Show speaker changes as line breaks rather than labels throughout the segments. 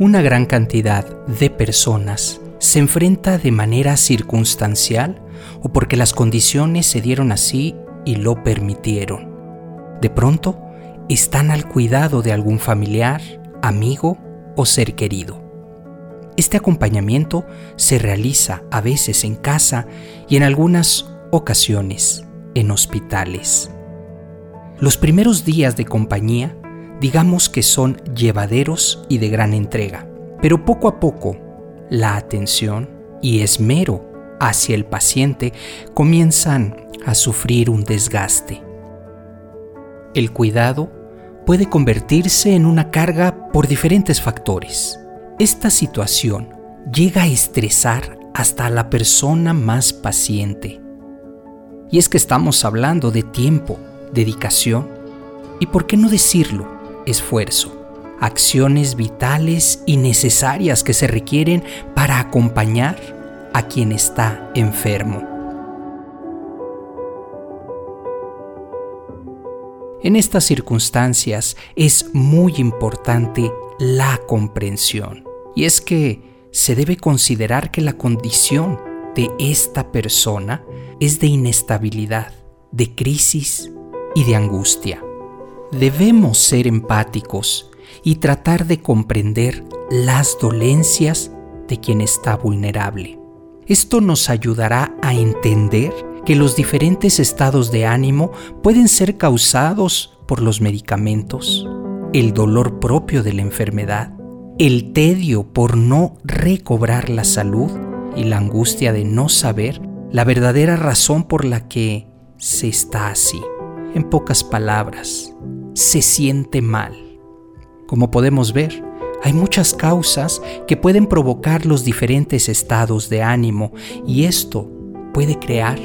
Una gran cantidad de personas se enfrenta de manera circunstancial o porque las condiciones se dieron así y lo permitieron. De pronto, están al cuidado de algún familiar, amigo o ser querido. Este acompañamiento se realiza a veces en casa y en algunas ocasiones en hospitales. Los primeros días de compañía digamos que son llevaderos y de gran entrega, pero poco a poco la atención y esmero hacia el paciente comienzan a sufrir un desgaste. El cuidado puede convertirse en una carga por diferentes factores. Esta situación llega a estresar hasta a la persona más paciente. Y es que estamos hablando de tiempo, dedicación y, por qué no decirlo, esfuerzo, acciones vitales y necesarias que se requieren para acompañar a quien está enfermo. En estas circunstancias es muy importante la comprensión. Y es que se debe considerar que la condición de esta persona es de inestabilidad, de crisis y de angustia. Debemos ser empáticos y tratar de comprender las dolencias de quien está vulnerable. Esto nos ayudará a entender que los diferentes estados de ánimo pueden ser causados por los medicamentos, el dolor propio de la enfermedad, el tedio por no recobrar la salud y la angustia de no saber la verdadera razón por la que se está así. En pocas palabras, se siente mal. Como podemos ver, hay muchas causas que pueden provocar los diferentes estados de ánimo y esto puede crear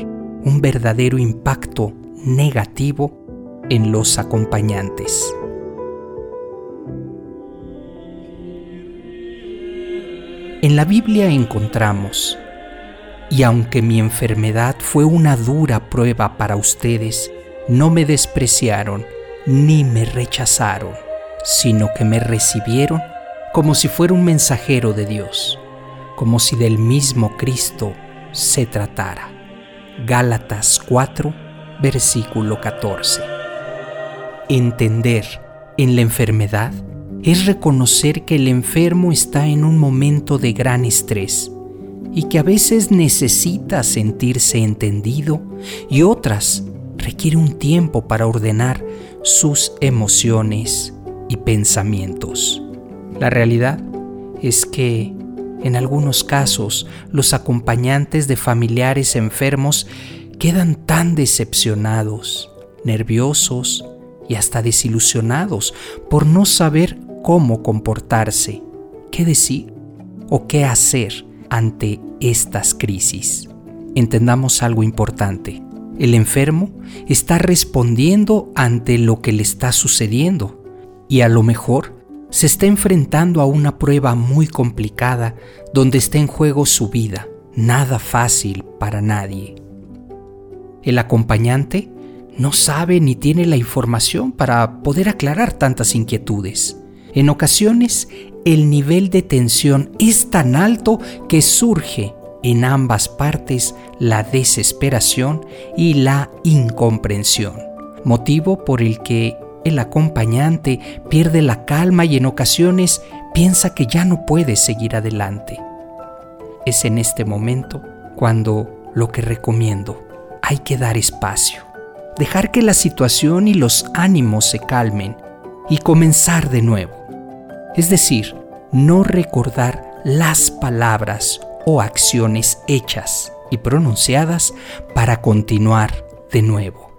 un verdadero impacto negativo en los acompañantes. En la Biblia encontramos, y aunque mi enfermedad fue una dura prueba para ustedes, no me despreciaron ni me rechazaron, sino que me recibieron como si fuera un mensajero de Dios, como si del mismo Cristo se tratara. Gálatas 4, versículo 14. Entender en la enfermedad es reconocer que el enfermo está en un momento de gran estrés y que a veces necesita sentirse entendido y otras requiere un tiempo para ordenar sus emociones y pensamientos. La realidad es que en algunos casos, los acompañantes de familiares enfermos quedan tan decepcionados, nerviosos y hasta desilusionados por no saber cómo comportarse, qué decir o qué hacer ante estas crisis. Entendamos algo importante. El enfermo está respondiendo ante lo que le está sucediendo y a lo mejor se está enfrentando a una prueba muy complicada donde está en juego su vida, nada fácil para nadie. El acompañante no sabe ni tiene la información para poder aclarar tantas inquietudes. En ocasiones, el nivel de tensión es tan alto que surge en ambas partes la desesperación y la incomprensión, motivo por el que el acompañante pierde la calma y en ocasiones piensa que ya no puede seguir adelante. Es en este momento cuando lo que recomiendo, hay que dar espacio, dejar que la situación y los ánimos se calmen y comenzar de nuevo. Es decir, no recordar las palabras o acciones hechas y pronunciadas para continuar de nuevo.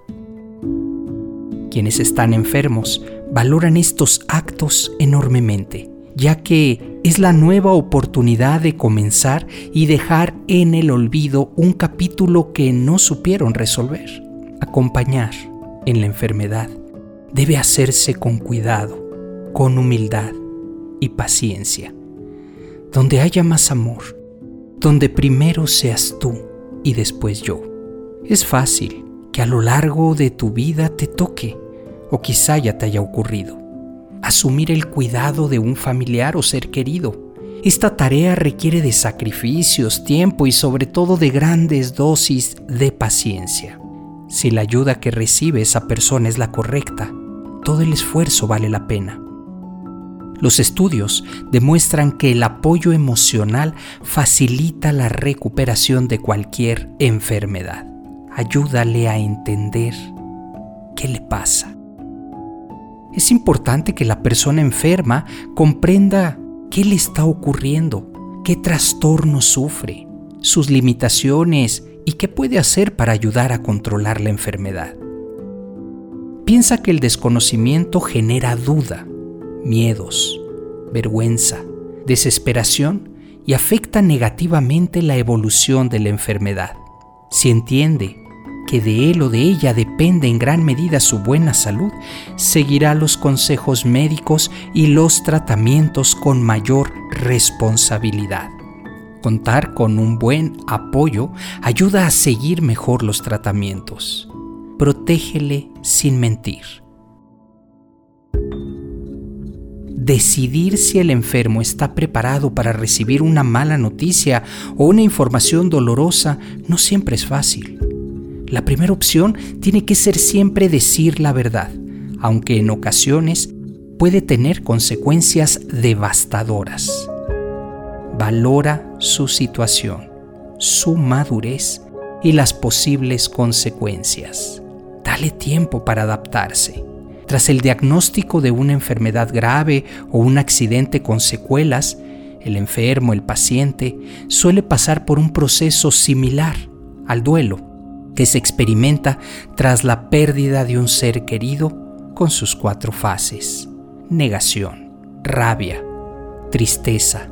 Quienes están enfermos valoran estos actos enormemente, ya que es la nueva oportunidad de comenzar y dejar en el olvido un capítulo que no supieron resolver. Acompañar en la enfermedad debe hacerse con cuidado, con humildad y paciencia. Donde haya más amor, donde primero seas tú y después yo. Es fácil que a lo largo de tu vida te toque o quizá ya te haya ocurrido. asumir el cuidado de un familiar o ser querido. Esta tarea requiere de sacrificios, tiempo y sobre todo de grandes dosis de paciencia. Si la ayuda que recibe esa persona es la correcta, todo el esfuerzo vale la pena. Los estudios demuestran que el apoyo emocional facilita la recuperación de cualquier enfermedad. Ayúdale a entender qué le pasa. Es importante que la persona enferma comprenda qué le está ocurriendo, qué trastorno sufre, sus limitaciones y qué puede hacer para ayudar a controlar la enfermedad. Piensa que el desconocimiento genera duda, miedos, vergüenza, desesperación y afecta negativamente la evolución de la enfermedad. Si entiende que de él o de ella depende en gran medida su buena salud, seguirá los consejos médicos y los tratamientos con mayor responsabilidad. Contar con un buen apoyo ayuda a seguir mejor los tratamientos. Protégele sin mentir. Decidir si el enfermo está preparado para recibir una mala noticia o una información dolorosa no siempre es fácil. La primera opción tiene que ser siempre decir la verdad, aunque en ocasiones puede tener consecuencias devastadoras. Valora su situación, su madurez y las posibles consecuencias. Dale tiempo para adaptarse tras el diagnóstico de una enfermedad grave o un accidente con secuelas, el enfermo, el paciente, suele pasar por un proceso similar al duelo que se experimenta tras la pérdida de un ser querido con sus cuatro fases. Negación, rabia, tristeza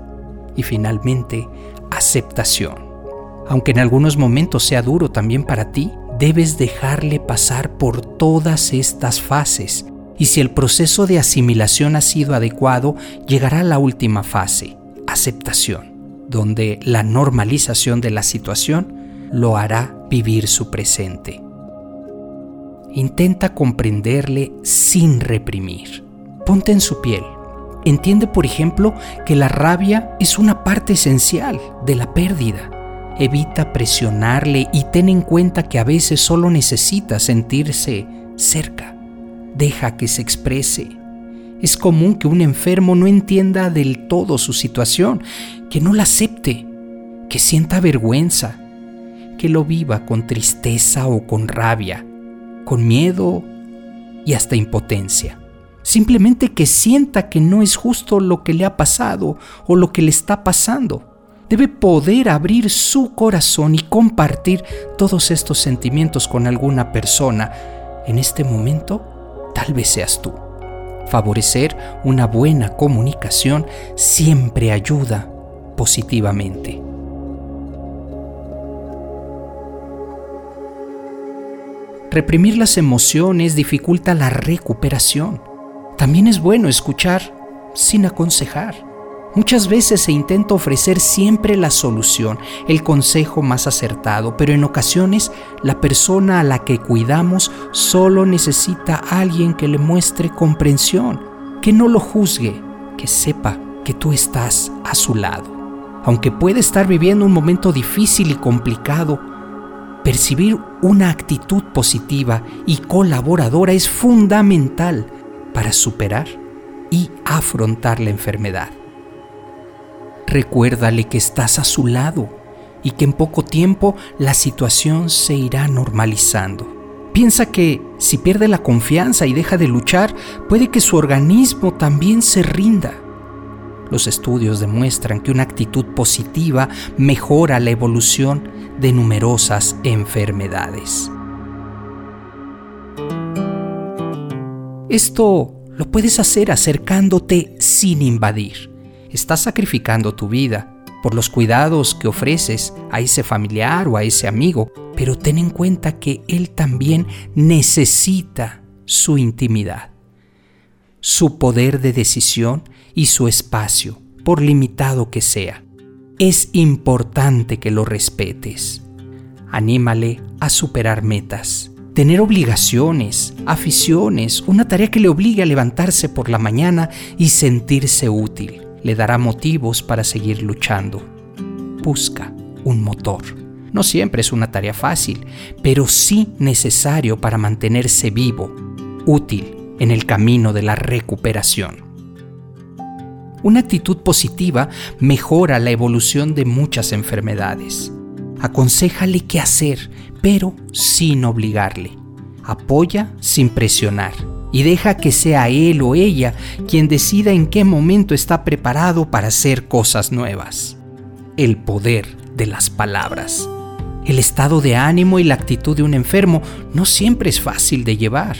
y finalmente aceptación. Aunque en algunos momentos sea duro también para ti, debes dejarle pasar por todas estas fases y si el proceso de asimilación ha sido adecuado, llegará a la última fase, aceptación, donde la normalización de la situación lo hará vivir su presente. Intenta comprenderle sin reprimir. Ponte en su piel. Entiende, por ejemplo, que la rabia es una parte esencial de la pérdida Evita presionarle y ten en cuenta que a veces solo necesita sentirse cerca. Deja que se exprese. Es común que un enfermo no entienda del todo su situación, que no la acepte, que sienta vergüenza, que lo viva con tristeza o con rabia, con miedo y hasta impotencia. Simplemente que sienta que no es justo lo que le ha pasado o lo que le está pasando debe poder abrir su corazón y compartir todos estos sentimientos con alguna persona. En este momento, tal vez seas tú. Favorecer una buena comunicación siempre ayuda positivamente. Reprimir las emociones dificulta la recuperación. También es bueno escuchar sin aconsejar. Muchas veces se intenta ofrecer siempre la solución, el consejo más acertado, pero en ocasiones la persona a la que cuidamos solo necesita a alguien que le muestre comprensión, que no lo juzgue, que sepa que tú estás a su lado. Aunque puede estar viviendo un momento difícil y complicado, percibir una actitud positiva y colaboradora es fundamental para superar y afrontar la enfermedad. Recuérdale que estás a su lado y que en poco tiempo la situación se irá normalizando. Piensa que si pierde la confianza y deja de luchar, puede que su organismo también se rinda. Los estudios demuestran que una actitud positiva mejora la evolución de numerosas enfermedades. Esto lo puedes hacer acercándote sin invadir estás sacrificando tu vida por los cuidados que ofreces a ese familiar o a ese amigo, pero ten en cuenta que él también necesita su intimidad, su poder de decisión y su espacio, por limitado que sea. Es importante que lo respetes. Anímale a superar metas, tener obligaciones, aficiones, una tarea que le obligue a levantarse por la mañana y sentirse útil. Le dará motivos para seguir luchando. Busca un motor. No siempre es una tarea fácil, pero sí necesario para mantenerse vivo, útil en el camino de la recuperación. Una actitud positiva mejora la evolución de muchas enfermedades. Aconsejale qué hacer, pero sin obligarle. Apoya sin presionar y deja que sea él o ella quien decida en qué momento está preparado para hacer cosas nuevas. El poder de las palabras. El estado de ánimo y la actitud de un enfermo no siempre es fácil de llevar.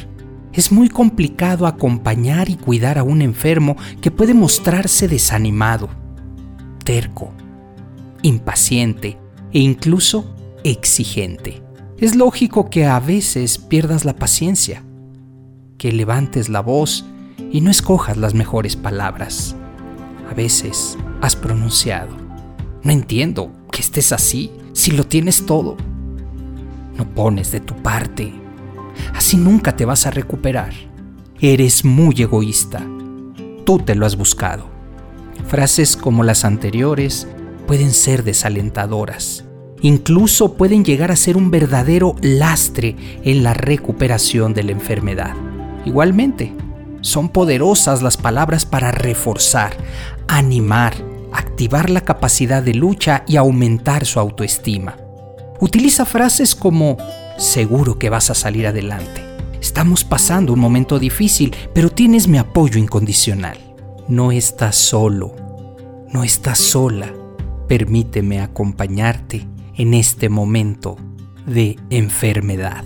Es muy complicado acompañar y cuidar a un enfermo que puede mostrarse desanimado, terco, impaciente e incluso exigente. Es lógico que a veces pierdas la paciencia, que levantes la voz y no escojas las mejores palabras. A veces has pronunciado, no entiendo que estés así si lo tienes todo. No pones de tu parte. Así nunca te vas a recuperar. Eres muy egoísta. Tú te lo has buscado. Frases como las anteriores pueden ser desalentadoras incluso pueden llegar a ser un verdadero lastre en la recuperación de la enfermedad. Igualmente, son poderosas las palabras para reforzar, animar, activar la capacidad de lucha y aumentar su autoestima. Utiliza frases como seguro que vas a salir adelante. Estamos pasando un momento difícil, pero tienes mi apoyo incondicional. No estás solo, no estás sola. Permíteme acompañarte en este momento de enfermedad.